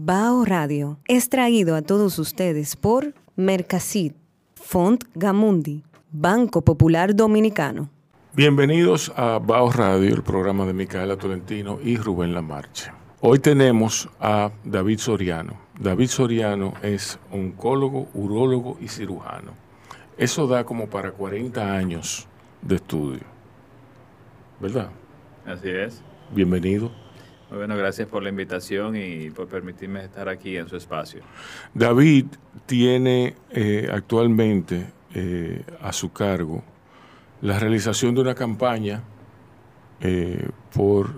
Bao Radio es traído a todos ustedes por Mercasit, Font Gamundi, Banco Popular Dominicano. Bienvenidos a Bao Radio, el programa de Micaela Tolentino y Rubén Lamarche. Hoy tenemos a David Soriano. David Soriano es oncólogo, urólogo y cirujano. Eso da como para 40 años de estudio. ¿Verdad? Así es. Bienvenido. Muy bueno, gracias por la invitación y por permitirme estar aquí en su espacio. David tiene eh, actualmente eh, a su cargo la realización de una campaña eh, por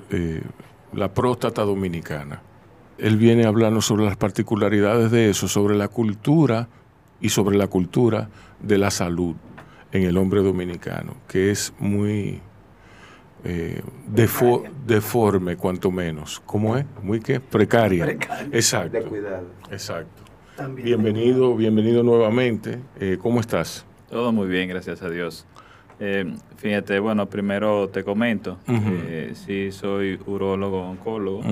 la próstata dominicana. Él viene hablando sobre las particularidades de eso, sobre la cultura y sobre la cultura de la salud en el hombre dominicano, que es muy eh, deforme, cuanto menos. ¿Cómo es? Muy qué? Precaria. Exacto. De cuidado. Exacto. bienvenido, bienvenido nuevamente. Eh, ¿Cómo estás? Todo muy bien, gracias a Dios. Eh, fíjate, bueno, primero te comento, sí soy urólogo oncólogo,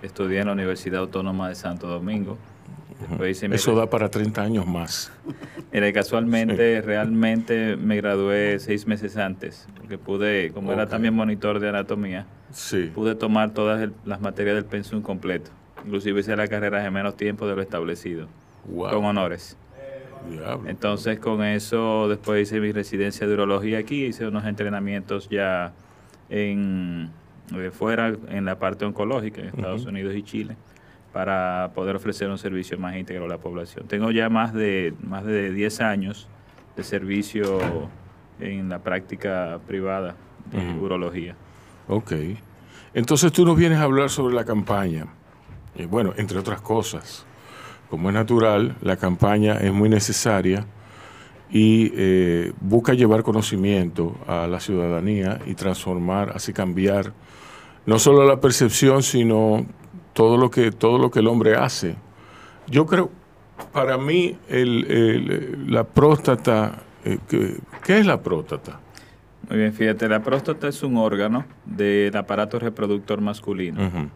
estudié en la Universidad Autónoma de Santo Domingo, eso da para 30 años más. Mira, casualmente, realmente me gradué seis meses antes, porque pude, como era también monitor de anatomía, pude tomar todas las materias del pensum completo. Inclusive hice la carrera en menos tiempo de lo establecido, con honores. Entonces, con eso, después hice mi residencia de urología aquí, hice unos entrenamientos ya en eh, fuera, en la parte oncológica, en Estados Unidos y Chile para poder ofrecer un servicio más íntegro a la población. Tengo ya más de, más de 10 años de servicio en la práctica privada de urología. Ok. Entonces tú nos vienes a hablar sobre la campaña. Eh, bueno, entre otras cosas, como es natural, la campaña es muy necesaria y eh, busca llevar conocimiento a la ciudadanía y transformar, así cambiar no solo la percepción, sino todo lo que, todo lo que el hombre hace. Yo creo, para mí, la próstata, eh, ¿qué, es la próstata? Muy bien, fíjate, la próstata es un órgano del aparato reproductor masculino.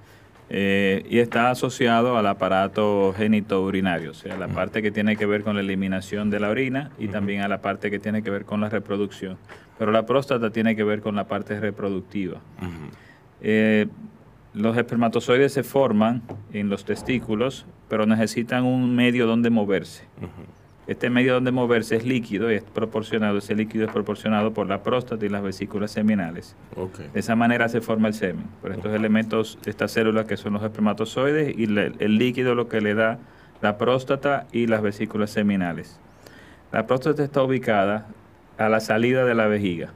Eh, y está asociado al aparato genitourinario, o sea, la parte que tiene que ver con la eliminación de la orina y también a la parte que tiene que ver con la reproducción. Pero la próstata tiene que ver con la parte reproductiva. Los espermatozoides se forman en los testículos, pero necesitan un medio donde moverse. Este medio donde moverse es líquido y es proporcionado, ese líquido es proporcionado por la próstata y las vesículas seminales. De esa manera se forma el semen, por estos elementos de estas células que son los espermatozoides y el líquido lo que le da la próstata y las vesículas seminales. La próstata está ubicada a la salida de la vejiga.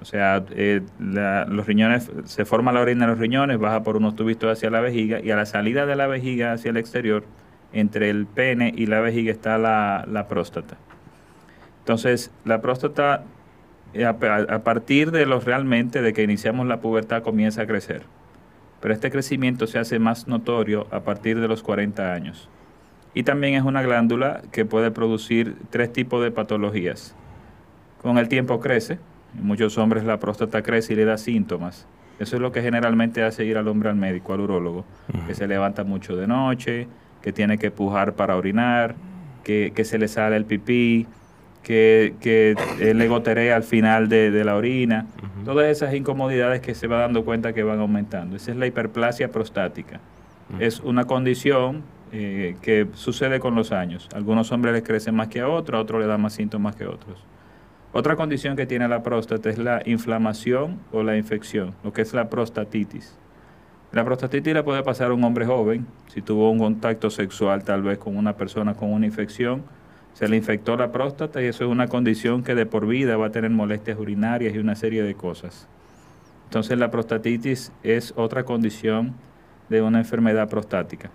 O sea, eh, los riñones, se forma la orina en los riñones, baja por unos tubitos hacia la vejiga y a la salida de la vejiga hacia el exterior, entre el pene y la vejiga está la, próstata. Entonces, la próstata, eh, a, a, partir de los realmente, de que iniciamos la pubertad, comienza a crecer. Pero este crecimiento se hace más notorio a partir de los 40 años. Y también es una glándula que puede producir tres tipos de patologías. Con el tiempo crece, en muchos hombres la próstata crece y le da síntomas. Eso es lo que generalmente hace ir al hombre al médico, al urólogo, que se levanta mucho de noche, que tiene que pujar para orinar, que, se le sale el pipí, que, que le goterea al final de, la orina. Todas esas incomodidades que se va dando cuenta que van aumentando. Esa es la hiperplasia prostática. Es una condición eh, que sucede con los años. algunos hombres les crecen más que a otros, a otros le dan más síntomas que a otros. Otra condición que tiene la próstata es la inflamación o la infección, lo que es la prostatitis. La prostatitis la puede pasar a un hombre joven, si tuvo un contacto sexual tal vez con una persona con una infección, se le infectó la próstata y eso es una condición que de por vida va a tener molestias urinarias y una serie de cosas. Entonces la prostatitis es otra condición de una enfermedad prostática.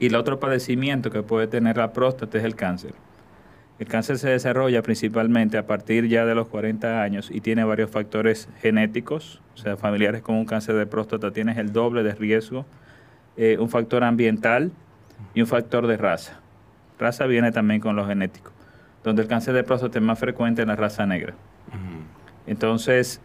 Y el otro padecimiento que puede tener la próstata es el cáncer. El cáncer se desarrolla principalmente a partir ya de los 40 años y tiene varios factores genéticos, o sea, familiares con un cáncer de próstata tienes el doble de riesgo, eh, un factor ambiental y un factor de raza. Raza viene también con lo genético, donde el cáncer de próstata es más frecuente en la raza negra. Entonces,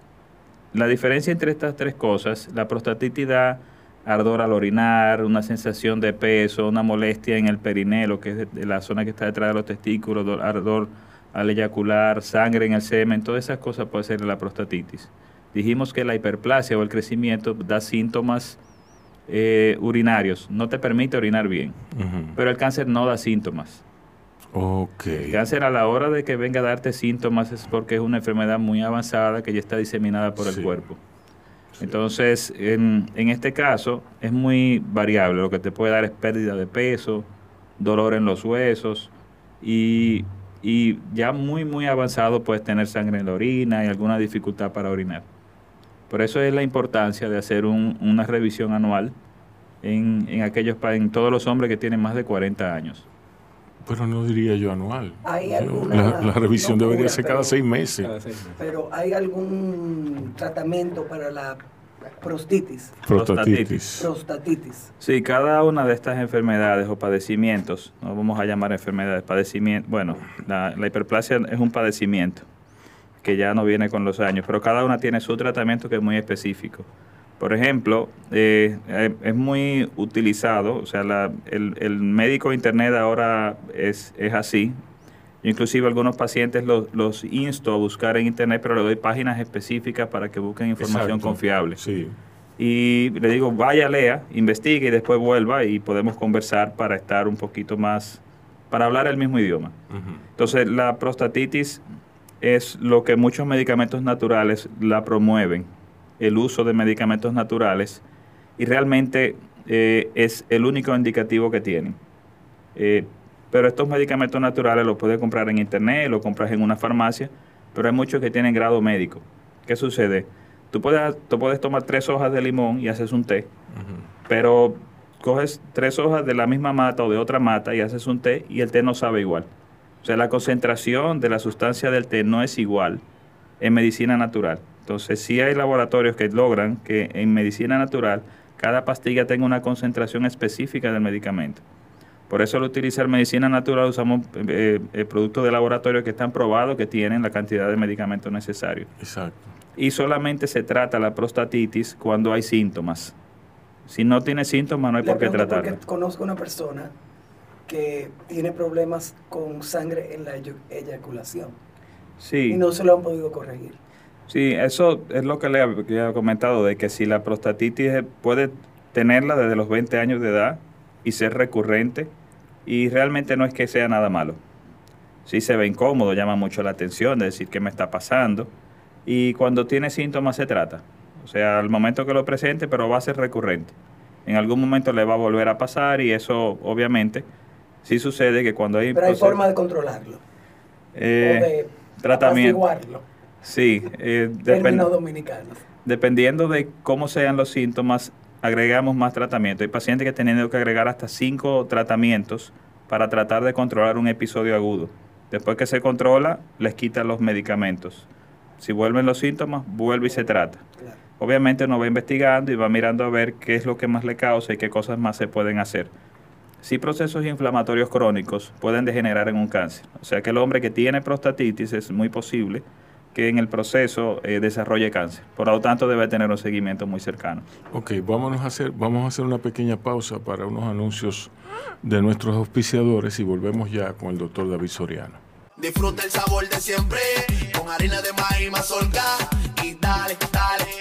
la diferencia entre estas tres cosas, la prostatitis da ardor al orinar, una sensación de peso, una molestia en el perineo, que es de, la zona que está detrás de los testículos, ardor al eyacular, sangre en el semen, todas esas cosas puede ser la prostatitis. Dijimos que la hiperplasia o el crecimiento da síntomas eh, urinarios, no te permite orinar bien, pero el cáncer no da síntomas. Okay. El cáncer a la hora de que venga a darte síntomas es porque es una enfermedad muy avanzada que ya está diseminada por el cuerpo. Entonces, en, en, este caso es muy variable. Lo que te puede dar es pérdida de peso, dolor en los huesos y, y ya muy, muy avanzado puedes tener sangre en la orina y alguna dificultad para orinar. Por eso es la importancia de hacer una revisión anual en, en, aquellos, en todos los hombres que tienen más de 40 años. Pero no diría yo anual. la, revisión debería ser cada, seis meses. Pero ¿hay algún tratamiento para la prostitis? Prostatitis. Prostatitis. Sí, cada una de estas enfermedades o padecimientos, no vamos a llamar enfermedades, padecimientos, bueno, la, la hiperplasia es un padecimiento que ya no viene con los años, pero cada una tiene su tratamiento que es muy específico. Por ejemplo, eh, eh, es muy utilizado, o sea, el, el, médico internet ahora es, es así. Yo inclusive algunos pacientes los, los, insto a buscar en internet, pero le doy páginas específicas para que busquen información confiable. Sí. Y le digo, vaya, lea, investigue y después vuelva y podemos conversar para estar un poquito más, para hablar el mismo idioma. Entonces, la prostatitis es lo que muchos medicamentos naturales la promueven, el uso de medicamentos naturales, y realmente eh, es el único indicativo que tienen. Eh, pero estos medicamentos naturales los puedes comprar en internet, los compras en una farmacia, pero hay muchos que tienen grado médico. ¿Qué sucede? Tú puedes, tú puedes tomar tres hojas de limón y haces un té, pero coges tres hojas de la misma mata o de otra mata y haces un té y el té no sabe igual. O sea, la concentración de la sustancia del té no es igual en medicina natural. Entonces, sí hay laboratorios que logran que en medicina natural cada pastilla tenga una concentración específica del medicamento. Por eso al utilizar medicina natural usamos eh, eh, productos de laboratorio que están probados que tienen la cantidad de medicamentos necesarios. Exacto. Y solamente se trata la prostatitis cuando hay síntomas. Si no tiene síntomas no hay por qué tratarla. Conozco una persona que tiene problemas con sangre en la eyaculación. Sí. Y no se lo han podido corregir. Sí, eso es lo que le he comentado, de que si la prostatitis puede tenerla desde los 20 años de edad y ser recurrente, y realmente no es que sea nada malo. Si se ve incómodo, llama mucho la atención de decir qué me está pasando, y cuando tiene síntomas se trata. O sea, al momento que lo presente, pero va a ser recurrente. En algún momento le va a volver a pasar y eso obviamente sí sucede que cuando hay... Pero hay forma de controlarlo. Eh, o de tratamiento. Sí, eh, dominicanos. Dependiendo de cómo sean los síntomas, agregamos más tratamiento. Hay pacientes que tienen que agregar hasta cinco tratamientos para tratar de controlar un episodio agudo. Después que se controla, les quitan los medicamentos. Si vuelven los síntomas, vuelve y se trata. Obviamente uno va investigando y va mirando a ver qué es lo que más le causa y qué cosas más se pueden hacer si procesos inflamatorios crónicos pueden degenerar en un cáncer. O sea que el hombre que tiene prostatitis es muy posible que en el proceso eh, desarrolle cáncer. Por lo tanto, debe tener un seguimiento muy cercano. Ok, vámonos a hacer, vamos a hacer una pequeña pausa para unos anuncios de nuestros auspiciadores y volvemos ya con el doctor David Soriano. Disfruta el sabor de siempre con harina de maíz mazorca y dale, dale.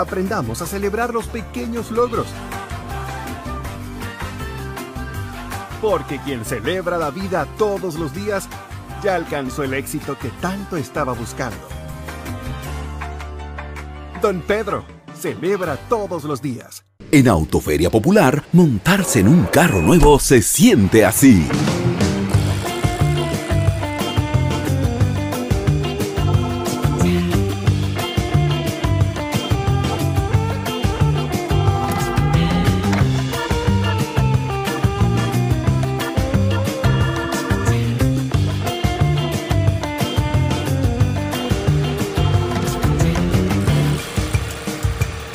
Aprendamos a celebrar los pequeños logros. Porque quien celebra la vida todos los días ya alcanzó el éxito que tanto estaba buscando. Don Pedro, celebra todos los días. En Autoferia Popular, montarse en un carro nuevo se siente así.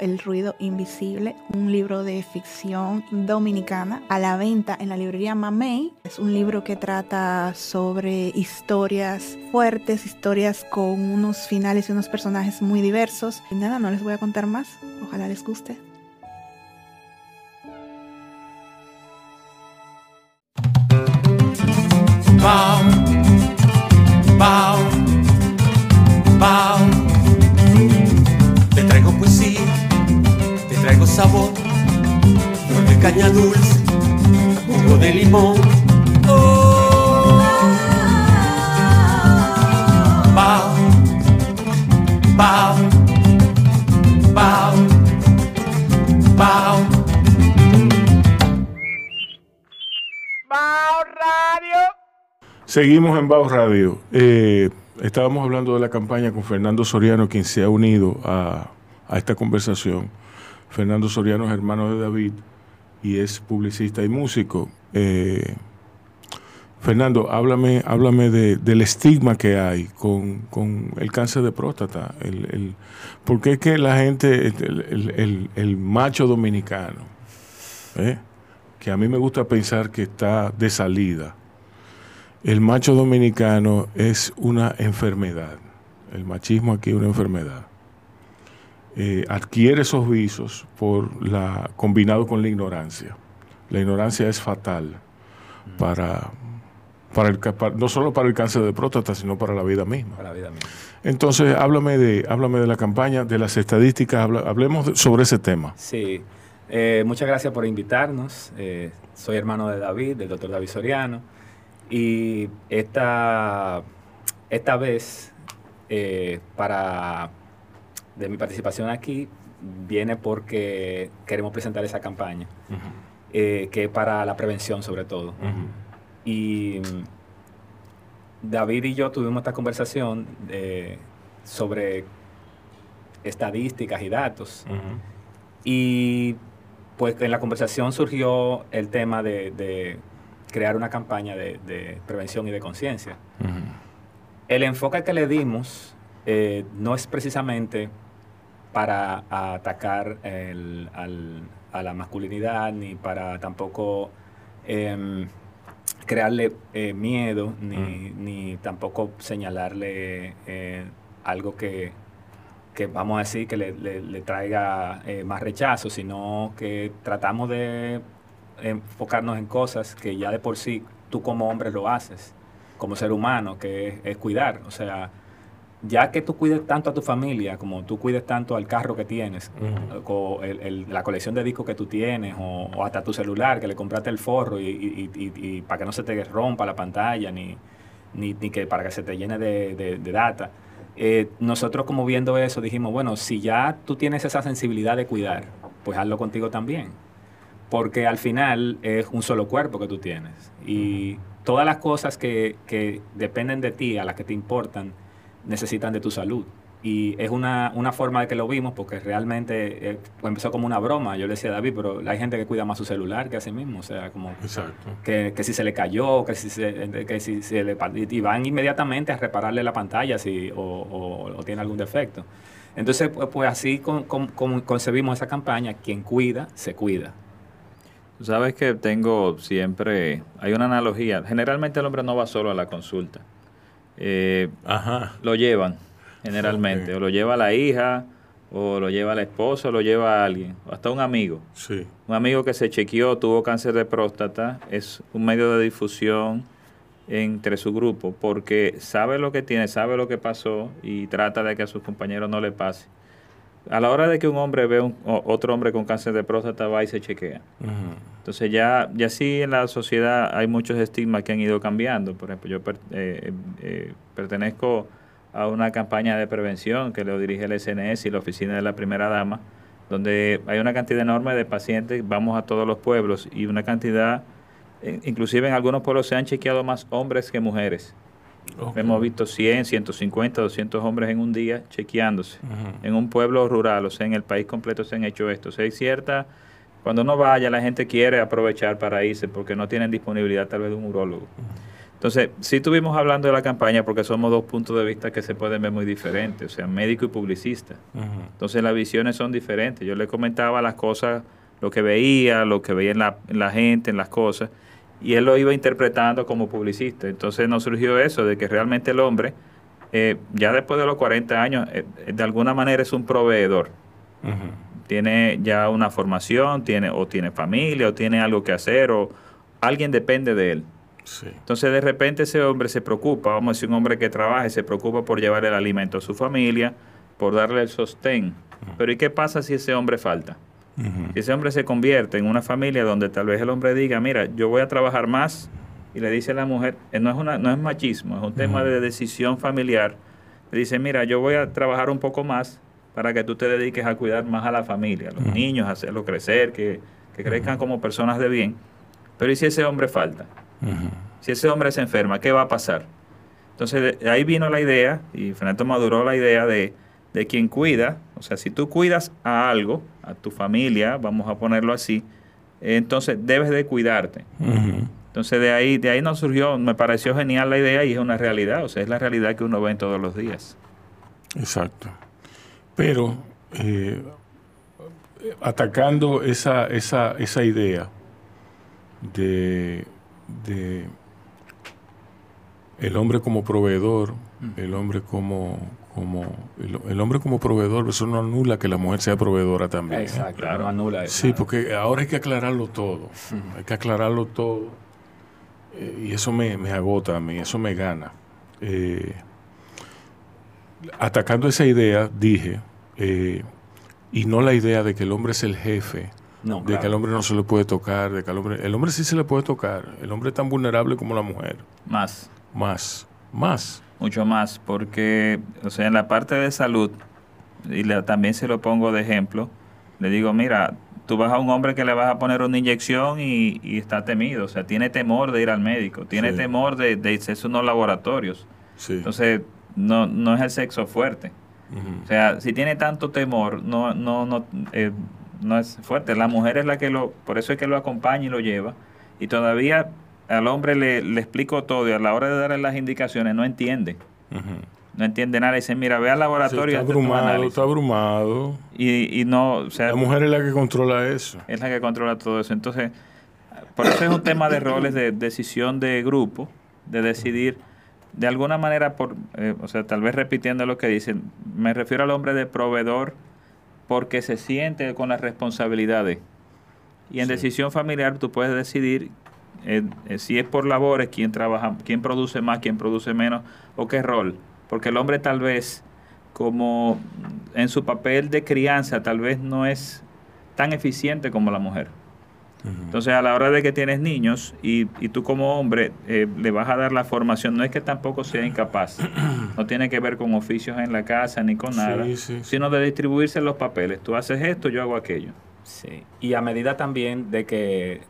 El ruido invisible, un libro de ficción dominicana a la venta en la librería Mamey. Es un libro que trata sobre historias fuertes, historias con unos finales y unos personajes muy diversos. Y nada, no les voy a contar más. Ojalá les guste. Sabor, flor de caña dulce, jugo de limón. Oh. Pau. Seguimos en Bao Radio. Eh, estábamos hablando de la campaña con Fernando Soriano, quien se ha unido a, a esta conversación. Fernando Soriano es hermano de David y es publicista y músico. Eh, Fernando, háblame, háblame de- del estigma que hay con, con el cáncer de próstata. El, el- ¿Por qué es que la gente, el- el macho dominicano, eh, que a mí me gusta pensar que está de salida, el macho dominicano es una enfermedad. El machismo aquí es una enfermedad. Eh, adquiere esos visos por la, combinado con la ignorancia. La ignorancia es fatal para, para el, para- no solo para el cáncer de próstata, sino para la vida misma. Para la vida misma. Entonces, háblame de, háblame de la campaña, de las estadísticas, hablemos sobre ese tema. Sí, Eh, muchas gracias por invitarnos. Eh, soy hermano de David, del doctor David Soriano. Y esta, esta vez, eh, para de mi participación aquí, viene porque queremos presentar esa campaña, eh, que es para la prevención sobre todo. Y mm, David y yo tuvimos esta conversación eh, sobre estadísticas y datos. Y pues en la conversación surgió el tema de, de crear una campaña de, de prevención y de conciencia. El enfoque que le dimos eh, no es precisamente para atacar el- al- a la masculinidad ni para tampoco em, crearle eh, miedo ni, ni tampoco señalarle eh, algo que, que vamos a decir que le, le- le traiga eh, más rechazo, sino que tratamos de enfocarnos en cosas que ya de por sí tú como hombre lo haces, como ser humano, que es, es cuidar. O sea, ya que tú cuides tanto a tu familia, como tú cuides tanto al carro que tienes, o el- el- la colección de discos que tú tienes, o, o hasta tu celular, que le compraste el forro y, y- y- y- y para que no se te rompa la pantalla, ni, ni, ni que para que se te llene de, de- de data. Eh, nosotros como viendo eso dijimos, bueno, si ya tú tienes esa sensibilidad de cuidar, pues hazlo contigo también. Porque al final es un solo cuerpo que tú tienes. Y todas las cosas que, que dependen de ti, a las que te importan, necesitan de tu salud. Y es una, una forma de que lo vimos porque realmente eh, empezó como una broma. Yo le decía a David, pero hay gente que cuida más su celular que a sí mismo. O sea, como Que, que si se le cayó, que si se, que si se le... Y van inmediatamente a repararle la pantalla si, o, o, o tiene algún defecto. Entonces, pues, pues así con, con, con concebimos esa campaña. Quien cuida, se cuida. Tú sabes que tengo siempre... Hay una analogía. Generalmente el hombre no va solo a la consulta. Eh, Ajá. Lo llevan generalmente. O lo lleva la hija, o lo lleva la esposa, o lo lleva a alguien, o hasta un amigo. Sí. Un amigo que se chequeó, tuvo cáncer de próstata, es un medio de difusión entre su grupo, porque sabe lo que tiene, sabe lo que pasó y trata de que a sus compañeros no le pase. A la hora de que un hombre ve un, otro hombre con cáncer de próstata, va y se chequea. Entonces ya, ya sí en la sociedad hay muchos estigmas que han ido cambiando. Por ejemplo, yo per, eh, eh, pertenezco a una campaña de prevención que lo dirige el SNS y la oficina de la primera dama, donde hay una cantidad enorme de pacientes, vamos a todos los pueblos y una cantidad, inclusive en algunos pueblos se han chequeado más hombres que mujeres. Okay. Hemos visto 100, 150, 200 hombres en un día chequeándose. Uh -huh. En un pueblo rural, o sea, en el país completo se han hecho esto. O sea, hay cierta... Cuando uno vaya, la gente quiere aprovechar para irse porque no tienen disponibilidad tal vez de un urólogo. Uh -huh. Entonces, sí estuvimos hablando de la campaña porque somos dos puntos de vista que se pueden ver muy diferentes, o sea, médico y publicista. Uh -huh. Entonces, las visiones son diferentes. Yo le comentaba las cosas, lo que veía, lo que veía en la, en la gente, en las cosas, y él lo iba interpretando como publicista. Entonces, nos surgió eso, de que realmente el hombre, eh, ya después de los 40 años, eh, de alguna manera es un proveedor. Uh -huh. Tiene ya una formación, tiene, o tiene familia, o tiene algo que hacer, o alguien depende de él. Sí. Entonces de repente ese hombre se preocupa, vamos a decir un hombre que trabaje, se preocupa por llevar el alimento a su familia, por darle el sostén. Uh -huh. Pero ¿y qué pasa si ese hombre falta? Uh -huh. Si ese hombre se convierte en una familia donde tal vez el hombre diga, mira, yo voy a trabajar más, y le dice a la mujer, eh, no es, una, no es machismo, es un uh -huh. tema de decisión familiar, le dice, mira, yo voy a trabajar un poco más para que tú te dediques a cuidar más a la familia, a los niños, a hacerlos crecer, que, que crezcan como personas de bien. Pero ¿y si ese hombre falta? Si ese hombre se enferma, ¿qué va a pasar? Entonces de ahí vino la idea, y Fernando maduró la idea de, de quien cuida, o sea, si tú cuidas a algo, a tu familia, vamos a ponerlo así, entonces debes de cuidarte. Uh -huh. Entonces de ahí, de ahí nos surgió, me pareció genial la idea y es una realidad, o sea, es la realidad que uno ve en todos los días. Exacto. Pero eh, atacando esa, esa, esa idea de, de el hombre como proveedor, el hombre como, como el, el, hombre como proveedor, eso no anula que la mujer sea proveedora también. Exacto, ¿eh? claro, no anula eso. Sí, porque ahora hay que aclararlo todo, uh -huh. hay que aclararlo todo, eh, y eso me, me, agota a mí, eso me gana. Eh, atacando esa idea, dije, eh, y no la idea de que el hombre es el jefe, no, de claro. que al hombre no se le puede tocar, de que al hombre, el hombre sí se le puede tocar, el hombre es tan vulnerable como la mujer. Más. Más, más. Mucho más, porque, o sea, en la parte de salud, y le, también se lo pongo de ejemplo, le digo, mira, tú vas a un hombre que le vas a poner una inyección y, y está temido, o sea, tiene temor de ir al médico, tiene sí. temor de, de irse a unos laboratorios. Sí. Entonces, no, no es el sexo fuerte. Uh -huh. O sea, si tiene tanto temor, no, no, no, eh, no es fuerte. La mujer es la que lo, por eso es que lo acompaña y lo lleva. Y todavía al hombre le, le explico todo y a la hora de darle las indicaciones no entiende. Uh -huh. No entiende nada. Dice, mira, ve al laboratorio. Sí, está abrumado, está abrumado. Y, y no, o sea, La mujer es la que controla eso. Es la que controla todo eso. Entonces, por eso es un tema de roles de decisión de grupo, de decidir de alguna manera, por, eh, o sea, tal vez repitiendo lo que dicen, me refiero al hombre de proveedor porque se siente con las responsabilidades. Y en sí. decisión familiar tú puedes decidir eh, eh, si es por labores, quién trabaja, quién produce más, quién produce menos, o qué rol. Porque el hombre tal vez, como en su papel de crianza, tal vez no es tan eficiente como la mujer. Entonces, a la hora de que tienes niños y, y tú como hombre eh, le vas a dar la formación, no es que tampoco sea incapaz, no tiene que ver con oficios en la casa ni con nada, sí, sí, sino de distribuirse los papeles. Tú haces esto, yo hago aquello. Sí, y a medida también de que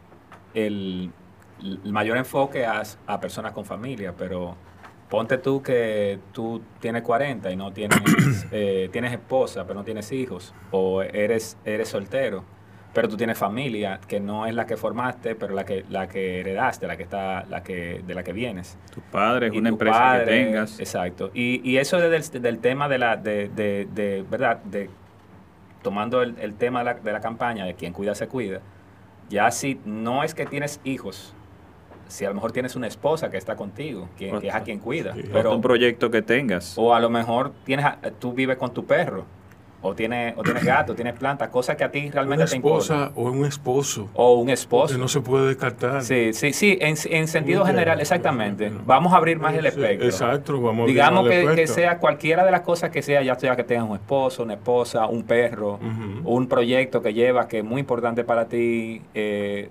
el, el mayor enfoque a, a personas con familia, pero ponte tú que tú tienes 40 y no tienes, eh, tienes esposa, pero no tienes hijos, o eres, eres soltero, pero tú tienes familia que no es la que formaste, pero la que, la que heredaste, la que está, la que, de la que vienes. Tu padre, Y una tu empresa padre, que tengas. Exacto. Y, y eso es del, del tema de la, de, de, de, ¿verdad? De, tomando el, el tema de la, de la campaña de quien cuida se cuida, ya si no es que tienes hijos, si a lo mejor tienes una esposa que está contigo, que, que es a quien cuida, Pero un proyecto que tengas. o a lo mejor tienes a- tú vives con tu perro, o tienes, o tienes gato, tienes plantas, cosas que a ti realmente Una te importan. esposa o un esposo. O un esposo. Que no se puede descartar. Sí, sí, sí, en, en sentido general, exactamente. Vamos a abrir más el espectro. Exacto, vamos a abrir Digamos más el que, que espectro. sea cualquiera de las cosas que sea, ya sea que tengas un esposo, una esposa, un perro, un proyecto que llevas que es muy importante para ti, eh, eh,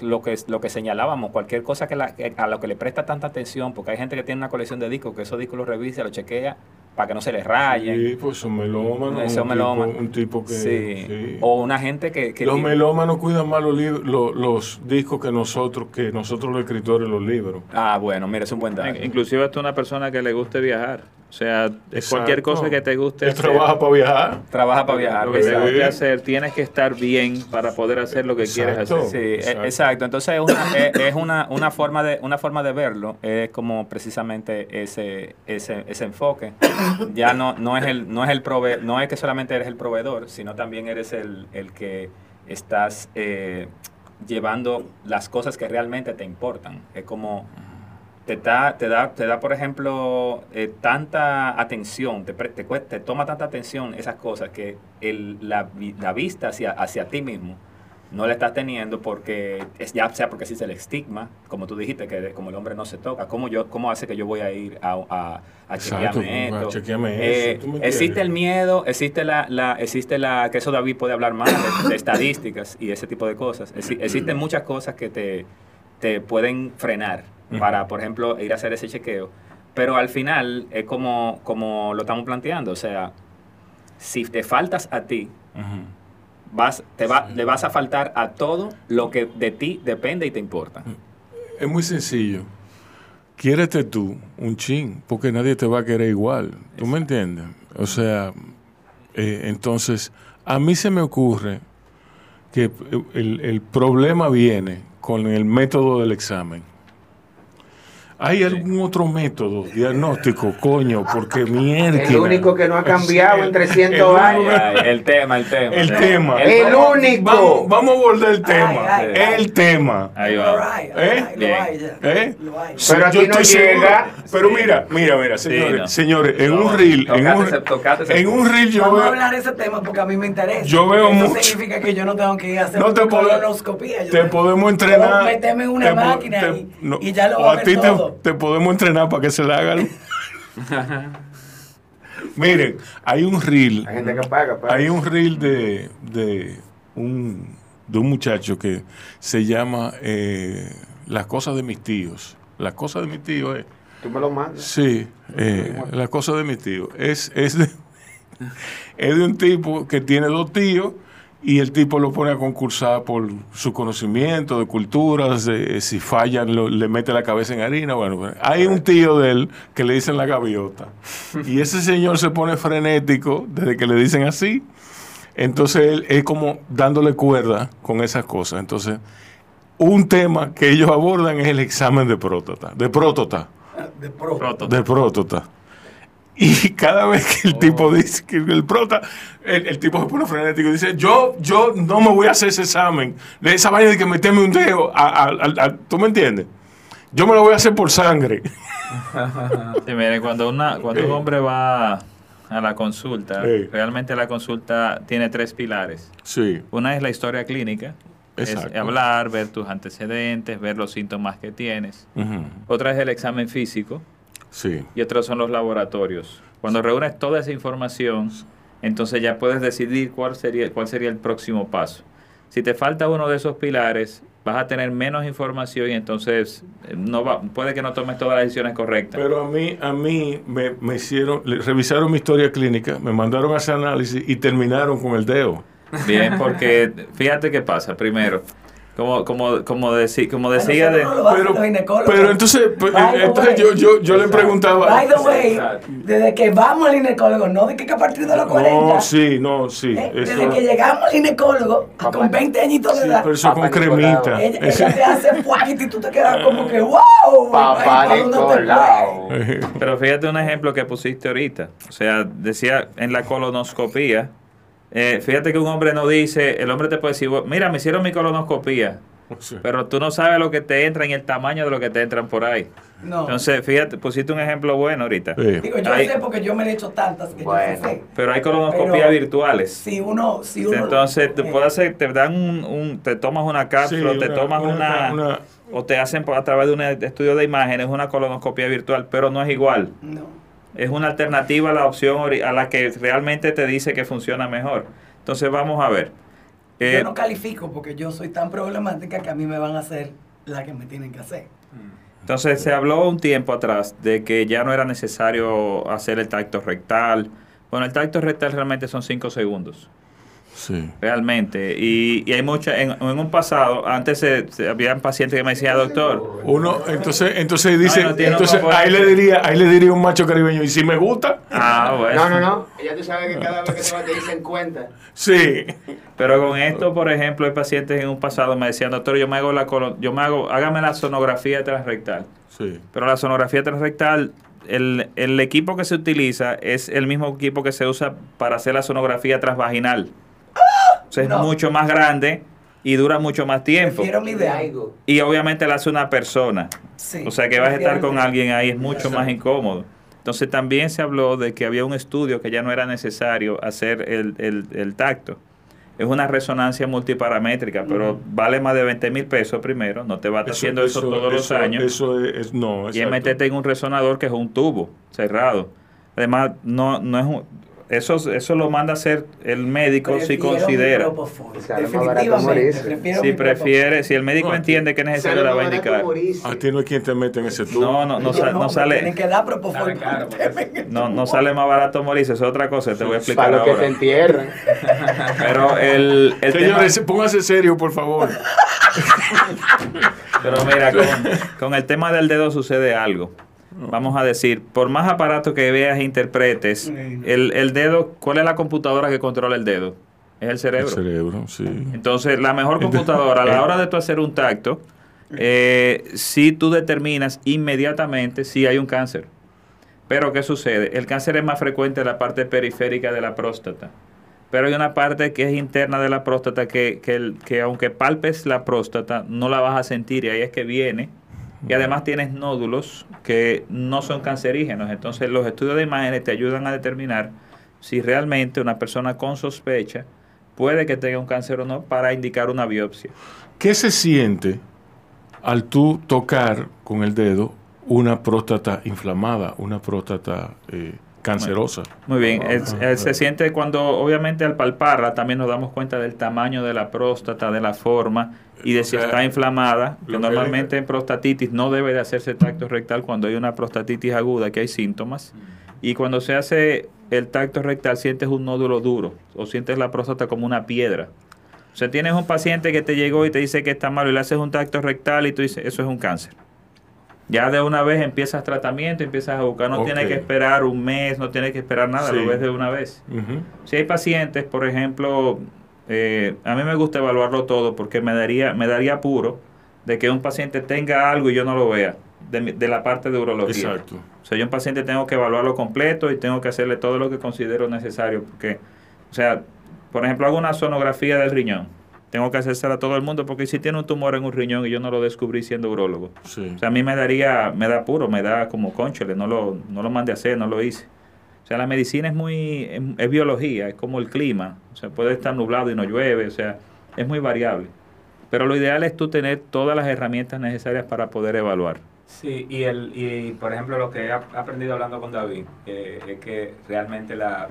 lo que lo que señalábamos, cualquier cosa que, la- que a lo que le presta tanta atención, porque hay gente que tiene una colección de discos, que esos discos los revisa, los chequea para que no se les rayen. Sí, pues son melómanos. Son un melómanos. Tipo, un tipo que. Sí. sí. O una gente que... que los tiene- melómanos cuidan más los, lib- lo- los discos que nosotros, que nosotros los escritores los libros. Ah, bueno, mira, es un buen dato. In- Inclusive hasta una persona que le guste viajar. O sea, Exacto. cualquier cosa que te guste trabaja para viajar. Trabaja para viajar. Lo que te guste hacer, tienes que estar bien para poder hacer lo que quieres hacer. Sí, e- exacto. Entonces es, una, es, es una, una forma de una forma de verlo es como precisamente ese ese, ese enfoque. Ya no no es el no es el prove no es que solamente eres el proveedor, sino también eres el, el que estás eh, llevando las cosas que realmente te importan. Es como te da, te da, te da por ejemplo, eh, tanta atención, te, te, te toma tanta atención esas cosas que el, la, vi- la vista hacia, hacia ti mismo no la estás teniendo porque es ya sea porque existe el estigma, como tú dijiste, que como el hombre no se toca, ¿cómo, yo, cómo hace que yo voy a ir a, a, a Exacto, chequearme a esto? chequearme Eh, existe el miedo, existe la, la, existe la, que eso David puede hablar más de, de estadísticas y ese tipo de cosas. Exi- existen muchas cosas que te, te pueden frenar para, por ejemplo, ir a hacer ese chequeo. Pero al final es como, como lo estamos planteando. O sea, si te faltas a ti, vas, te va, le vas a faltar a todo lo que de ti depende y te importa. Es muy sencillo. Quiérete tú un chin, porque nadie te va a querer igual. ¿Tú me entiendes? O sea, eh, entonces, a mí se me ocurre que el, el problema viene con el método del examen. ¿Hay algún otro método diagnóstico, coño? Porque mierda. El único que no ha cambiado en 300 años. el tema, el tema. El tema. El único. Vamos, vamos a abordar el tema. ay, ay. el tema. Ahí va. ¿Eh? lo hay ya. ¿Eh? Pero aquí yo no llega. Pero mira, mira, mira, señores, no. señores, en No, un reel, en un, en un reel yo Vamos a hablar de ese tema porque a mí me interesa. Yo veo Eso mucho. significa que yo no tengo que ir a hacer no te, colonoscopía. Te podemos entrenar. Puedo meterme en una máquina y, ya lo o voy a a ver ti te, podemos entrenar para que se le haga. el- Miren, hay un reel. Hay gente que paga. paga. Hay un reel de, de, un, de un muchacho que se llama eh, Las cosas de mis tíos. Las cosas de mis tíos es. Tú me lo mandas. Sí, eh, Las cosas de mis tíos. Es, es, de, es de un tipo que tiene dos tíos y el tipo lo pone a concursar por su conocimiento de culturas. de- si fallan, lo- le mete la cabeza en harina. Bueno, bueno, hay un tío de él que le dicen la gaviota. Y ese señor se pone frenético desde que le dicen así. Entonces él es como dándole cuerda con esas cosas. Entonces, un tema que ellos abordan es el examen de próstata. De próstata. De pro. De próstata. Y cada vez que el tipo dice que el prota, el, el tipo se pone frenético y dice, yo, yo no me voy a hacer ese examen. De esa vaina de que meterme un dedo. A, a- a- a- ¿Tú me entiendes? Yo me lo voy a hacer por sangre. Sí, mire, cuando, una, cuando un hombre va a la consulta, realmente la consulta tiene tres pilares. Sí. Una es la historia clínica, es Exacto. hablar, ver tus antecedentes, ver los síntomas que tienes. Otra es el examen físico Sí. y otros son los laboratorios. Cuando reúnes toda esa información, entonces ya puedes decidir cuál sería, cuál sería el próximo paso. Si te falta uno de esos pilares, vas a tener menos información y entonces eh, no va, puede que no tomes todas las decisiones correctas. Pero a mí, a mí me, me hicieron, revisaron mi historia clínica, me mandaron a hacer análisis y terminaron con el dedo. Bien, porque fíjate qué pasa. Primero, Como, como, como, deci- como decía de... Pero, pero entonces, pues, the entonces yo, yo, yo le preguntaba. By the way, desde que vamos al ginecólogo, no de que a partir de los 40, No, sí, no, sí. eh, Eso, desde que llegamos al ginecólogo, con 20 añitos de sí, edad, pero eso con cremita. ella, ella te hace fuaquito y tú te quedas como que, wow. Papá ay, ¿por dónde te Nicolau. Pero fíjate un ejemplo que pusiste ahorita. O sea, decía en la colonoscopía. Eh, fíjate que un hombre no dice, el hombre te puede decir, mira, me hicieron mi colonoscopía. Pero tú no sabes lo que te entra y el tamaño de lo que te entran por ahí. No. Entonces, fíjate, pusiste un ejemplo bueno ahorita. Digo, yo Hay- sé porque yo me he hecho tantas que yo sé. pero hay colonoscopías Pero virtuales. Si uno, si uno Entonces, te puede hacer, te dan un, un- te tomas una cápsula, Sí, te una- tomas una- una, una- o te hacen a través de un estudio de imágenes una colonoscopia virtual, pero no es igual. No. Es una alternativa a la opción a la que realmente te dice que funciona mejor. Entonces, vamos a ver. Eh, yo no califico porque yo soy tan problemática que a mí me van a hacer la que me tienen que hacer. Entonces se habló un tiempo atrás de que ya no era necesario hacer el tacto rectal. Bueno, el tacto rectal realmente son 5 segundos. Sí. Realmente. Y, y hay mucha, en, en un pasado, antes se, se- habían pacientes que me decían, doctor, Uno, entonces, entonces dice, no tiene entonces ahí le diría, ahí le diría un macho caribeño, y si me gusta, ah, bueno. No, no, no. Ya tú sabes que cada vez que te vas te dicen cuenta. sí. Pero con esto, por ejemplo, hay pacientes en un pasado me decían, doctor, yo me hago la yo me hago, hágame la sonografía transrectal. Sí. Pero la sonografía transrectal, el, el equipo que se utiliza es el mismo equipo que se usa para hacer la sonografía transvaginal. O sea, es mucho más grande y dura mucho más tiempo. Prefiero mi de Y obviamente la hace una persona. Sí, o sea que vas a estar con alguien ahí, es mucho más incómodo. Entonces también se habló de que había un estudio que ya no era necesario hacer el, el- el tacto. Es una resonancia multiparamétrica, pero vale más de 20 mil pesos primero. No te va a estar haciendo eso, todos los años. Eso es, no, y es exacto. meterte en un resonador que es un tubo cerrado. Además, no, no es un- eso, eso lo manda a hacer el médico si Prefiero considera. Propofol. Sale más barato Definitivamente, morirse. prefiero Si mi prefiere, si el médico No, entiende que es necesario, la va a indicar. A ti no hay quien te mete en ese tubo. No, no, no, sale. Tienen que dar Propofol. No, no sale más barato morirse, es otra cosa, te voy a explicar Para los que ahora. te entierran. Pero el, el tema, Señores, pónganse serio, por favor. pero mira, con, con el tema del dedo sucede algo. Vamos a decir, por más aparato que veas e interpretes, el, el dedo, ¿cuál es la computadora que controla el dedo? Es el cerebro. El cerebro, sí. Entonces, la mejor computadora a la hora de tú hacer un tacto, eh, si tú determinas inmediatamente si hay un cáncer. Pero, ¿qué sucede? El cáncer es más frecuente en la parte periférica de la próstata. Pero hay una parte que es interna de la próstata que, que, el- que aunque palpes la próstata, no la vas a sentir y ahí es que viene. Y además tienes nódulos que no son cancerígenos. Entonces los estudios de imágenes te ayudan a determinar si realmente una persona con sospecha puede que tenga un cáncer o no para indicar una biopsia. ¿Qué se siente al tú tocar con el dedo una próstata inflamada, una próstata eh, cancerosa? Muy bien, se siente cuando obviamente al palparla también nos damos cuenta del tamaño de la próstata, de la forma y de si está inflamada, que normalmente en prostatitis no debe de hacerse tacto rectal cuando hay una prostatitis aguda, que hay síntomas. Y cuando se hace el tacto rectal sientes un nódulo duro o sientes la próstata como una piedra. O sea, tienes un paciente que te llegó y te dice que está malo y le haces un tacto rectal y tú dices, eso es un cáncer. Ya de una vez empiezas tratamiento, empiezas a buscar, no Ok. tienes que esperar un mes, no tienes que esperar nada, Sí. lo ves de una vez. Si hay pacientes, por ejemplo, eh, a mí me gusta evaluarlo todo porque me daría, me daría apuro de que un paciente tenga algo y yo no lo vea, de, de la parte de urología. Exacto. O sea, yo un paciente tengo que evaluarlo completo y tengo que hacerle todo lo que considero necesario porque, o sea, por ejemplo, hago una sonografía del riñón. Tengo que hacérsela a todo el mundo porque si tiene un tumor en un riñón y yo no lo descubrí siendo urólogo. Sí. O sea, a mí me daría, me da apuro, me da como conchole, no lo, no lo mandé a hacer, no lo hice. O sea, la medicina es muy, es, es biología, es como el clima. O sea, puede estar nublado y no llueve, o sea, es muy variable. Pero lo ideal es tú tener todas las herramientas necesarias para poder evaluar. Sí, y, el, y por ejemplo lo que he ap- aprendido hablando con David eh, es que realmente la...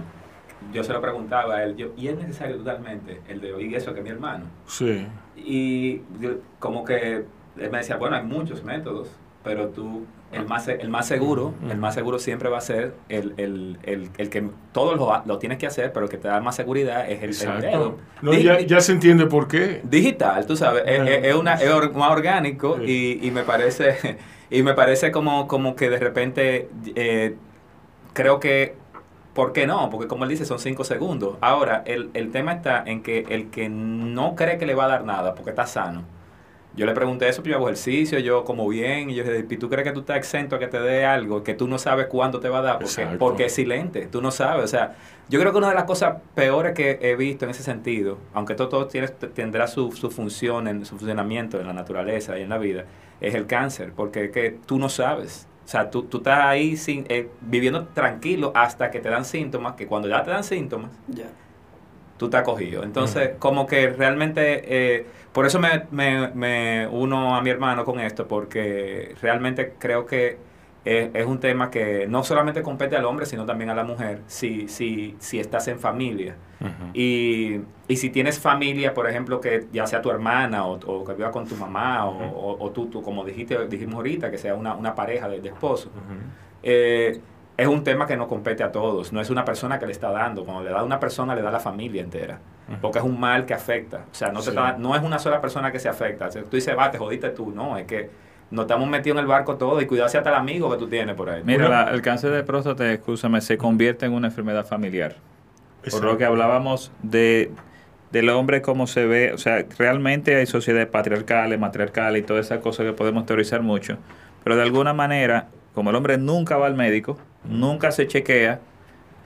Yo se lo preguntaba a él, yo, ¿y es necesario totalmente el de y eso que mi hermano? Sí. Y yo- como que él me decía, bueno, hay muchos métodos, pero tú El más, el más seguro, el más seguro siempre va a ser el, el, el, el que todos lo, lo tienes que hacer, pero el que te da más seguridad es el, Exacto. dedo. No, ya, ya se entiende por qué. digital, tú sabes, es, es- es una, es or- más orgánico y, y me parece y me parece como, como que de repente eh, creo que ¿por qué no? Porque como él dice son cinco segundos. Ahora, el, el tema está en que el que no cree que le va a dar nada porque está sano. Yo le pregunté eso, yo hago ejercicio, yo como bien, y yo dije, ¿y tú crees que tú estás exento a que te dé algo que tú no sabes cuándo te va a dar? Porque, porque es silente, tú no sabes. O sea, yo creo que una de las cosas peores que he visto en ese sentido, aunque todo, todo tiene, tendrá su, su función, en, su funcionamiento en la naturaleza y en la vida, es el cáncer, porque es que tú no sabes. O sea, tú, tú estás ahí sin, eh, viviendo tranquilo hasta que te dan síntomas, que cuando ya te dan síntomas, Ya. tú estás cogido. Entonces, como que realmente, eh, por eso me, me, me uno a mi hermano con esto, porque realmente creo que es, es un tema que no solamente compete al hombre, sino también a la mujer, si, si, si estás en familia. Y, y si tienes familia, por ejemplo, que ya sea tu hermana o, o que viva con tu mamá o, o- o tú, tú, como dijiste, dijimos ahorita, que sea una, una pareja de, de esposos, eh, es un tema que no compete a todos. No es una persona que le está dando. Cuando le da a una persona, le da a la familia entera. Porque es un mal que afecta. O sea, no, te Sí. está- no es una sola persona que se afecta. O sea, tú dices, va, te jodiste tú. No, es que nos estamos metidos en el barco todo y cuidado hasta el amigo que tú tienes por ahí. Mira, la- el cáncer de próstata, escúchame, se convierte en una enfermedad familiar. Por lo que hablábamos de del hombre como se ve, o sea, realmente hay sociedades patriarcales, matriarcales y todas esas cosas que podemos teorizar mucho, pero de alguna manera, como el hombre nunca va al médico, nunca se chequea,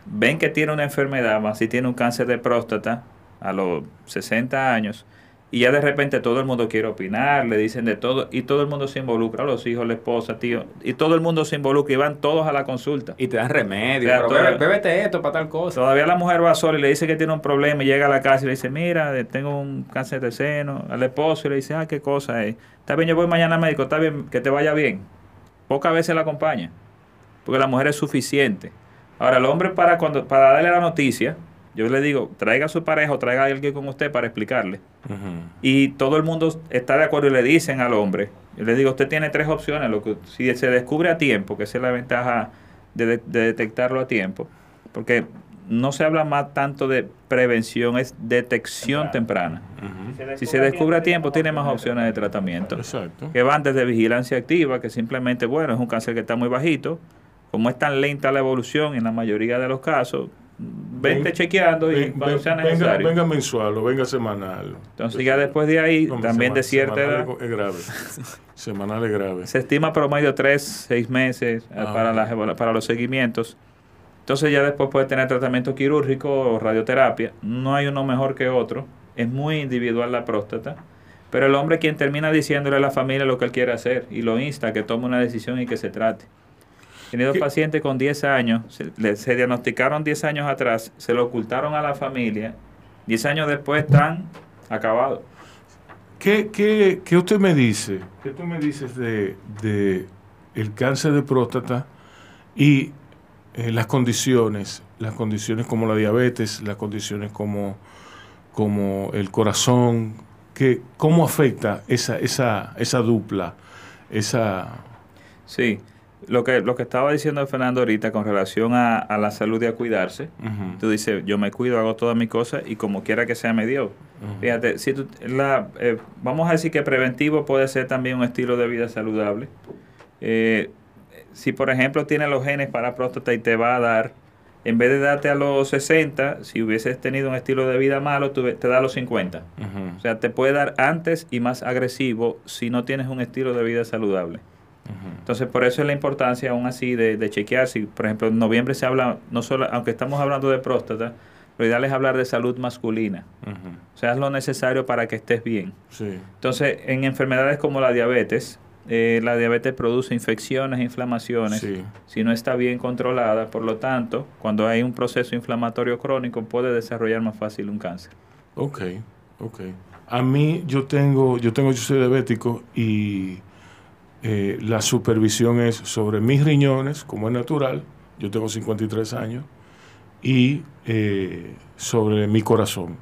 ven que tiene una enfermedad, más si tiene un cáncer de próstata a los 60 años, y ya de repente todo el mundo quiere opinar, le dicen de todo, y todo el mundo se involucra, los hijos, la esposa, tío, y todo el mundo se involucra y van todos a la consulta. Y te dan remedio, O sea, pero bébete esto para tal cosa. Todavía la mujer va sola y le dice que tiene un problema y llega a la casa y le dice, mira, tengo un cáncer de seno. Al esposo y le dice, ah, qué cosa es. Está bien, yo voy mañana al médico, está bien, que te vaya bien. Pocas veces la acompaña, porque la mujer es suficiente. Ahora, el hombre para, cuando, para darle la noticia, yo le digo, traiga a su pareja o traiga a alguien con usted para explicarle. Y todo el mundo está de acuerdo y le dicen al hombre, yo le digo, usted tiene tres opciones, lo que, si se descubre a tiempo, que esa es la ventaja de, de- de detectarlo a tiempo, porque no se habla más tanto de prevención, es detección temprana. Si se descubre a tiempo, tiene más opciones de tratamiento. Exacto. Que van desde vigilancia activa, que simplemente, bueno, es un cáncer que está muy bajito. Como es tan lenta la evolución en la mayoría de los casos, vente Ven- chequeando y cuando ven- sea necesario. venga mensual o venga semanal. Entonces ya después de ahí, No, también de cierta edad, es grave. semanal es grave. se estima promedio tres, seis meses eh, Ah, para, las para los seguimientos. Entonces ya después puede tener tratamiento quirúrgico o radioterapia. No hay uno mejor que otro. Es muy individual la próstata. Pero el hombre quien termina diciéndole a la familia lo que él quiere hacer y lo insta a que tome una decisión y que se trate. Tenido pacientes con 10 años, se, le- se diagnosticaron 10 años atrás, se lo ocultaron a la familia, 10 años después están acabados. ¿Qué, qué, qué usted me dice? ¿Qué tú me dices de, de el cáncer de próstata y eh, las condiciones, las condiciones como la diabetes, las condiciones como, como el corazón, que, ¿cómo afecta esa, esa, esa dupla? Esa, Sí, lo que, lo que estaba diciendo Fernando ahorita con relación a, a la salud y a cuidarse, Ujú. tú dices, yo me cuido, hago todas mis cosas y como quiera que sea me dio. Fíjate, si tú, la, eh, vamos a decir que preventivo puede ser también un estilo de vida saludable. Eh, si por ejemplo tienes los genes para próstata y te va a dar, en vez de darte a los 60, si hubieses tenido un estilo de vida malo, tú- te da a los 50. Ujú. O sea, te puede dar antes y más agresivo si no tienes un estilo de vida saludable. Entonces, por eso es la importancia aún así de, de chequear. Si, por ejemplo, en noviembre se habla, no solo, aunque estamos hablando de próstata, lo ideal es hablar de salud masculina. O sea, es lo necesario para que estés bien. Sí. Entonces, en enfermedades como la diabetes, eh, la diabetes produce infecciones e inflamaciones Sí. si no está bien controlada. Por lo tanto, cuando hay un proceso inflamatorio crónico, puede desarrollar más fácil un cáncer. Ok, ok. A mí yo tengo, yo tengo, yo soy diabético y eh, la supervisión es sobre mis riñones, como es natural, yo tengo 53 años, y eh, sobre mi corazón.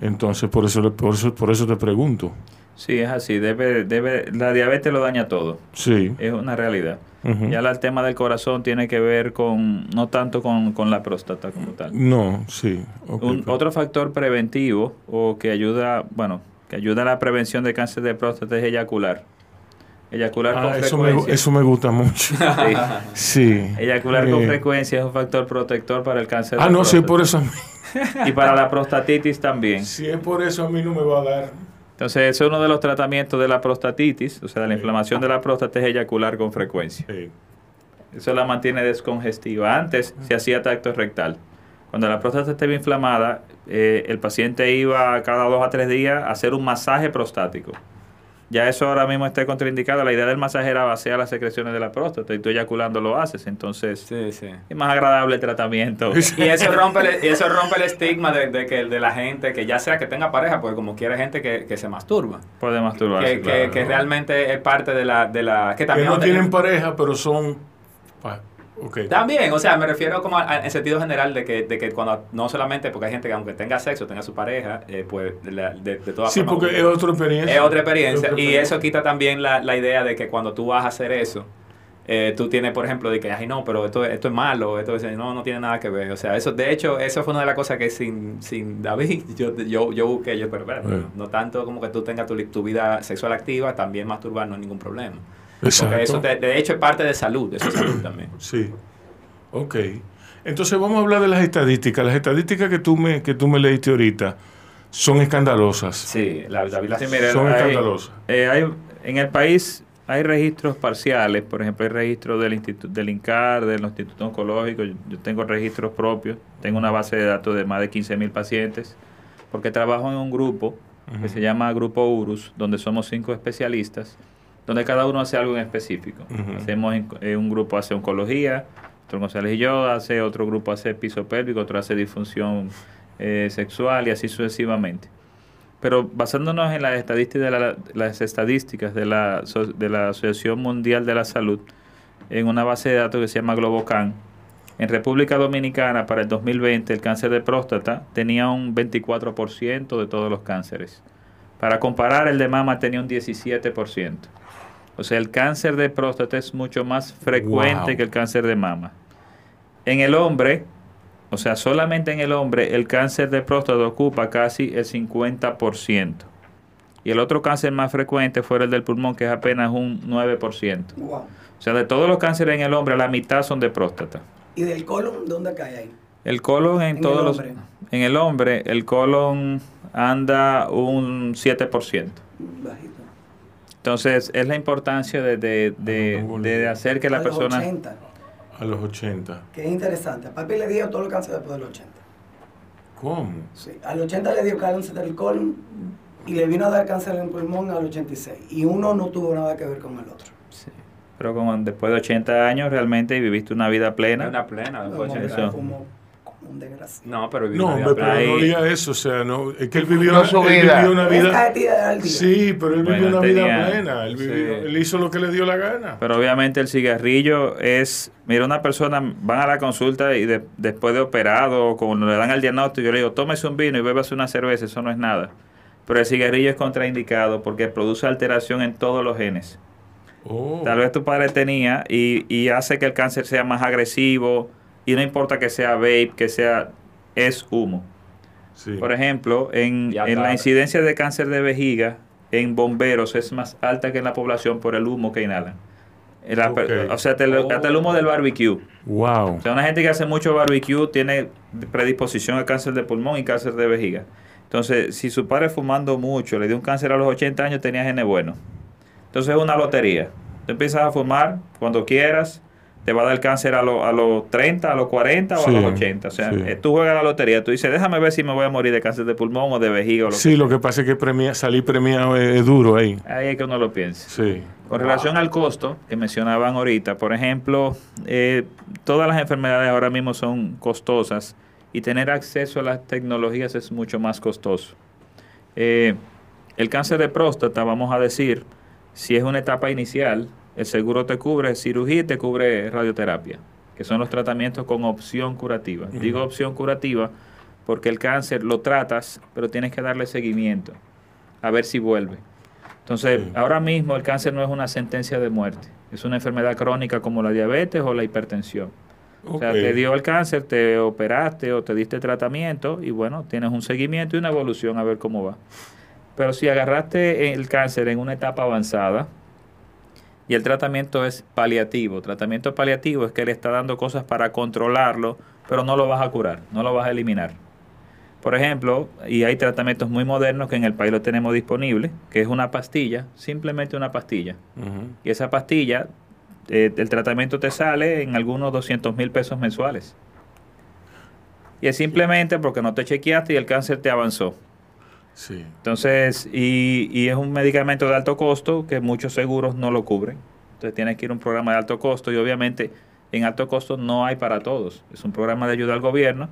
Entonces, por eso, por eso, por eso te pregunto. Sí, es así. Debe, debe, la diabetes lo daña todo. Sí. Es una realidad. Ya el tema del corazón tiene que ver con, no tanto con, con la próstata como tal. No, sí. Un- pero- otro factor preventivo o que ayuda, bueno, que ayuda a la prevención de cáncer de próstata es eyacular. Eyacular con Ah, eso, me, gu- frecuencia. eso me gusta mucho. sí. Eyacular con Eh, frecuencia es un factor protector para el cáncer Ah, de no, sí, próstata. por eso a mí. Y para la prostatitis también. Si es por eso a mí no me va a dar. Entonces, ese es uno de los tratamientos de la prostatitis, o sea, de la inflamación de la próstata es eyacular con frecuencia. Eso la mantiene descongestiva. Antes se hacía tacto rectal. Cuando la próstata estaba inflamada, eh, el paciente iba cada dos a tres días a hacer un masaje prostático. Ya eso ahora mismo está contraindicado. La idea del masaje era vaciar las secreciones de la próstata y tú eyaculando lo haces. Entonces, es más agradable el tratamiento. Y eso rompe el, y eso rompe el estigma de, de que de la gente que ya sea que tenga pareja, porque como quiere gente que, que se masturba. Puede masturbarse. Que, que- claro. que realmente es parte de la... De la que Que también no tienen pareja, pero son. También, o sea, me refiero como a- a- en sentido general de que, de que cuando no solamente porque hay gente que aunque tenga sexo, tenga su pareja, eh, pues de, de, de todas Sí, formas, porque como- es otra experiencia. Es otra experiencia. Es y eso quita también la, la idea de que cuando tú vas a hacer eso, eh, tú tienes, por ejemplo, de que, ay, no, pero esto, esto es malo, esto es, no, no tiene nada que ver. O sea, eso, de hecho, eso fue una de las cosas que sin, sin David, yo, yo, yo busqué, yo, pero, Bueno. no tanto como que tú tengas tu, tu vida sexual activa, también masturbar no hay ningún problema. Exacto. Eso, de, de hecho, es parte de salud, eso es salud también. Sí. Ok. Entonces vamos a hablar de las estadísticas. Las estadísticas que tú me, que tú me leíste ahorita son escandalosas. Sí, la, David las Sí, mire, son hay- escandalosas. eh, hay- en el país hay registros parciales, por ejemplo, hay registros del instituto del INCAR, del Instituto Oncológico, yo, yo tengo registros propios, tengo una base de datos de más de 15 mil pacientes, porque trabajo en un grupo que se llama Grupo URUS, donde somos cinco especialistas, donde cada uno hace algo en específico. Hacemos eh, un grupo hace oncología, otro González y yo hace, otro grupo hace piso pélvico, otro hace disfunción eh, sexual y así sucesivamente. Pero basándonos en las estadísticas de la, las estadísticas de la, de la Asociación Mundial de la Salud, en una base de datos que se llama Globocan, en República Dominicana para el 2020 el cáncer de próstata tenía un 24% de todos los cánceres. Para comparar, el de mama tenía un 17%. O sea, el cáncer de próstata es mucho más frecuente Wow. que el cáncer de mama. En el hombre, o sea, solamente en el hombre, el cáncer de próstata ocupa casi el 50%. Y el otro cáncer más frecuente fuera el del pulmón, que es apenas un 9%. Wow. O sea, de todos los cánceres en el hombre, la mitad son de próstata. ¿Y del colon dónde cae ahí? El colon en, En todos el los... En el hombre, el colon anda un 7%. Bajito. Entonces, es la importancia de, de, de- de hacer que la A los persona... 80, A los 80. que es interesante. A papi le dio todo el cáncer después del 80. ¿Cómo? Sí, al 80 le dio cáncer del colon y le vino a dar cáncer en el pulmón al 86. Y uno no tuvo nada que ver con el otro. Pero como después de 80 años realmente viviste una vida plena. Una plena, después de Como, 80 años. como un desgraciado. No, pero viví No, una vida hombre, pero no diga eso, o sea, no, es que él vivió, No él vivió una vida. Sí, pero él vivió Bueno, una tenía- vida plena, él, vivió- sí. él hizo lo que le dio la gana. Pero obviamente el cigarrillo es, mira, una persona van a la consulta y de- después de operado, o cuando le dan el diagnóstico, yo le digo, tómese un vino y bébase una cerveza, eso no es nada. Pero el cigarrillo es contraindicado porque produce alteración en todos los genes. Oh. Tal vez tu padre tenía y, y hace que el cáncer sea más agresivo y no importa que sea vape, que sea, es humo. Sí. Por ejemplo, en, Ya en la incidencia de cáncer de vejiga en bomberos es más alta que en la población por el humo que inhalan. El ape- Ok. O sea, hasta el, hasta el humo del barbecue. Wow. O sea, una gente que hace mucho barbecue tiene predisposición a cáncer de pulmón y cáncer de vejiga. Entonces, si su padre fumando mucho le dio un cáncer a los 80 años, tenía genes bueno. Entonces es una lotería. Tú empiezas a fumar cuando quieras, te va a dar cáncer a, lo- a los 30, a los 40 o Sí, a los 80. O sea, sí. eh, tú juegas la lotería, tú dices, déjame ver si me voy a morir de cáncer de pulmón o de vejiga o lo Sí, lo que pasa es que premia, salir premiado es, es duro ahí. Ahí es que uno lo piensa. Sí. Con relación al costo que mencionaban ahorita, por ejemplo, eh, todas las enfermedades ahora mismo son costosas y tener acceso a las tecnologías es mucho más costoso. Eh, el cáncer de próstata, vamos a decir, si es una etapa inicial, el seguro te cubre cirugía y te cubre radioterapia, que son los tratamientos con opción curativa. Digo opción curativa porque el cáncer lo tratas, pero tienes que darle seguimiento, a ver si vuelve. Entonces, ahora mismo el cáncer no es una sentencia de muerte, es una enfermedad crónica como la diabetes o la hipertensión. O sea, te dio el cáncer, te operaste o te diste tratamiento y bueno, tienes un seguimiento y una evolución a ver cómo va. Pero si agarraste el cáncer en una etapa avanzada y el tratamiento es paliativo, tratamiento paliativo es que le está dando cosas para controlarlo, pero no lo vas a curar, no lo vas a eliminar. Por ejemplo, y hay tratamientos muy modernos que en el país lo tenemos disponible, que es una pastilla, simplemente una pastilla. Y esa pastilla, eh, el tratamiento te sale en algunos 200 mil pesos mensuales. Y es simplemente porque no te chequeaste y el cáncer te avanzó. Sí. Entonces, y, y es un medicamento de alto costo que muchos seguros no lo cubren. Entonces tienes que ir a un programa de alto costo y obviamente en alto costo no hay para todos. Es un programa de ayuda al gobierno,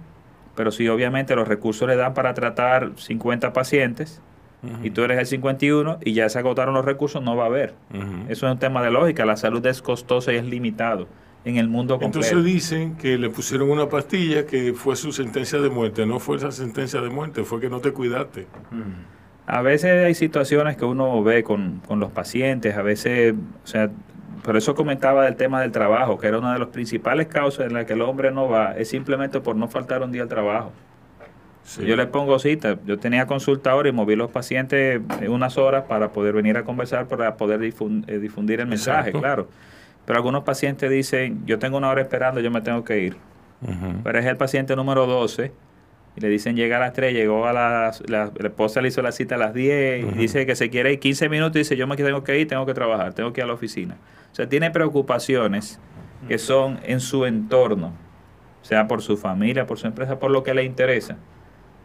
pero si obviamente los recursos le dan para tratar 50 pacientes y tú eres el 51 y ya se agotaron los recursos, no va a haber. Eso es un tema de lógica. La salud es costosa y es limitado en el mundo completo. Entonces dicen que le pusieron una pastilla que fue su sentencia de muerte. No fue esa sentencia de muerte, fue que no te cuidaste. A veces hay situaciones que uno ve con, con los pacientes, a veces, o sea, por eso comentaba del tema del trabajo, que era una de las principales causas en las que el hombre no va, es simplemente por no faltar un día al trabajo. Yo le pongo cita, yo tenía consulta ahora y moví los pacientes en unas horas para poder venir a conversar, para poder difun- eh, difundir el mensaje, Exacto. claro. Pero algunos pacientes dicen, yo tengo una hora esperando, yo me tengo que ir. Pero es el paciente número 12 y le dicen llega a las 3, llegó a las, la, la esposa le hizo la cita a las 10 y dice que se quiere ir 15 minutos y dice yo me tengo que ir, tengo que trabajar, tengo que ir a la oficina. O sea, tiene preocupaciones que son en su entorno, sea por su familia, por su empresa, por lo que le interesa.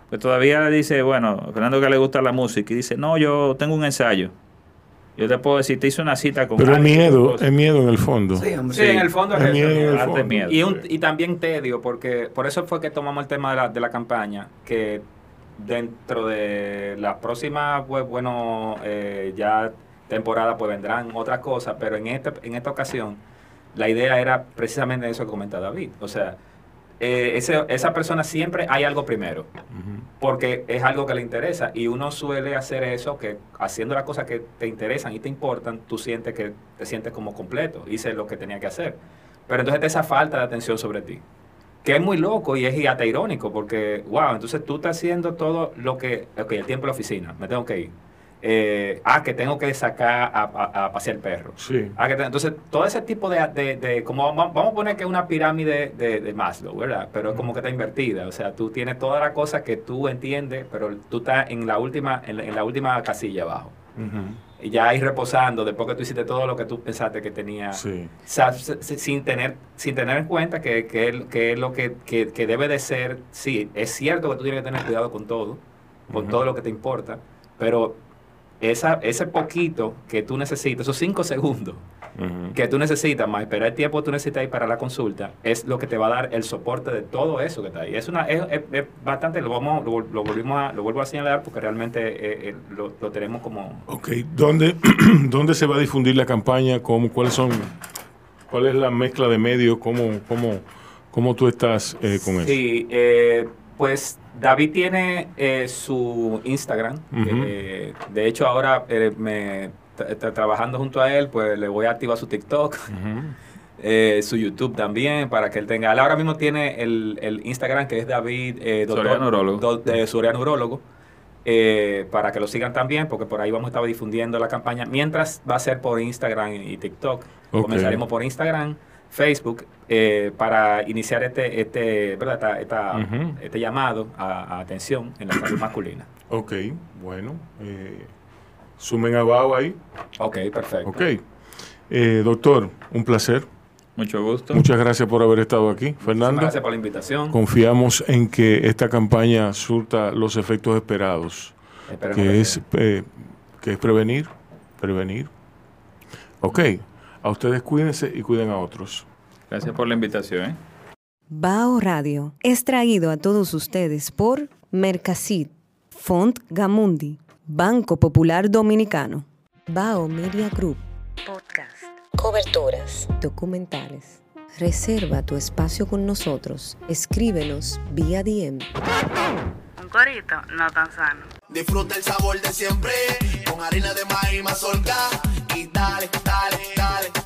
Pues todavía le dice, bueno, Fernando que le gusta la música y dice, no, yo tengo un ensayo. Yo te puedo decir, te hice una cita con Pero es miedo, cosa. es miedo en el fondo. Sí, en el fondo es, Es eso. miedo en el Arte fondo. miedo. Y, un- y también tedio, porque por eso fue que tomamos el tema de la, de la campaña, que dentro de la próxima, pues bueno, eh, ya temporada pues vendrán otras cosas, pero en esta, en esta ocasión la idea era precisamente eso que comenta David. O sea, eh, ese- esa persona siempre hay algo primero, porque es algo que le interesa y uno suele hacer eso, que haciendo las cosas que te interesan y te importan, tú sientes que te sientes como completo, hice lo que tenía que hacer. Pero entonces esa falta de atención sobre ti, que es muy loco y es hasta irónico, porque, wow, entonces tú estás haciendo todo lo que, ok, el tiempo en la oficina, me tengo que ir. Eh, ah, que tengo que sacar a, a- a pasear el perro. Sí. Ah, que te- entonces, todo ese tipo de, de, de- como vamos vamos a poner que es una pirámide de, de Maslow, ¿verdad? Pero es como que está invertida, o sea, tú tienes todas las cosas que tú entiendes, pero tú estás en la última, en la, en la última casilla abajo. Y ya ahí reposando, después que tú hiciste todo lo que tú pensaste que tenía, Sí. o sea, sin tener, sin tener en cuenta que, que, que es lo que, que, que debe de ser, sí, es cierto que tú tienes que tener cuidado con todo, con todo lo que te importa, pero esa, ese poquito que tú necesitas, esos cinco segundos que tú necesitas, más esperar el tiempo que tú necesitas ahí para la consulta, es lo que te va a dar el soporte de todo eso que está ahí. Es una es, es- es bastante, lo, vamos, lo, lo volvimos a, lo vuelvo a señalar porque realmente eh, eh, lo, lo tenemos como... Ok, ¿dónde, ¿dónde se va a difundir la campaña? ¿Cómo, ¿Cuáles son, cuál es la mezcla de medios? ¿Cómo, cómo, cómo tú estás eh, con eso? Sí, eh, pues David tiene eh, su Instagram. Eh, de hecho, ahora eh, me tra- tra- trabajando junto a él, pues le voy a activar su TikTok. eh, su YouTube también para que él tenga. Él ahora mismo tiene el, el Instagram que es David eh, doctor- Soriano eh, para que lo sigan también, porque por ahí vamos a estar difundiendo la campaña. Mientras va a ser por Instagram y TikTok. Ok. Comenzaremos por Instagram, Facebook, eh, para iniciar este, este, ¿verdad? Esta- esta- Ujú. este llamado a, a atención en la salud masculina. Ok, bueno. eh, sumen abajo ahí. Ok, perfecto. Ok. Eh, doctor, un placer. Mucho gusto. Muchas gracias por haber estado aquí. Fernando. Gracias por la invitación. Confiamos en que esta campaña surta los efectos esperados, Esperemos que que es, eh, que es prevenir, prevenir. Ok, a ustedes cuídense y cuiden a otros. Gracias por la invitación. ¿eh? Bao Radio es traído a todos ustedes por Mercasid, Font Gamundi, Banco Popular Dominicano, Bao Media Group, podcast, coberturas, documentales. Reserva tu espacio con nosotros. Escríbenos vía DM. un corito no tan sano. Disfruta el sabor de siempre con harina de maíz mazorca y dale, dale, dale,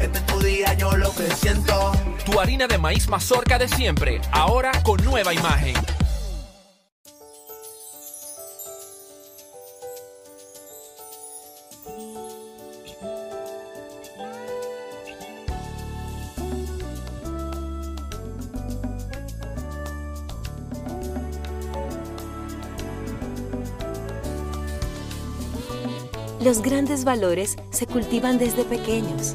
Este es tu día, yo lo que siento. Tu harina de maíz mazorca de siempre, ahora con nueva imagen. Los grandes valores se cultivan desde pequeños,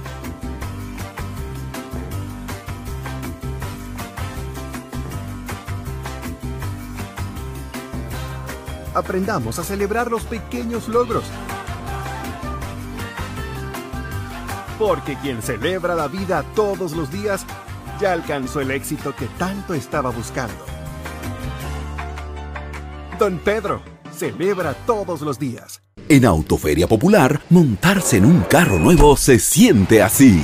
Aprendamos a celebrar los pequeños logros. Porque quien celebra la vida todos los días ya alcanzó el éxito que tanto estaba buscando. Don Pedro celebra todos los días. En Autoferia Popular, montarse en un carro nuevo se siente así.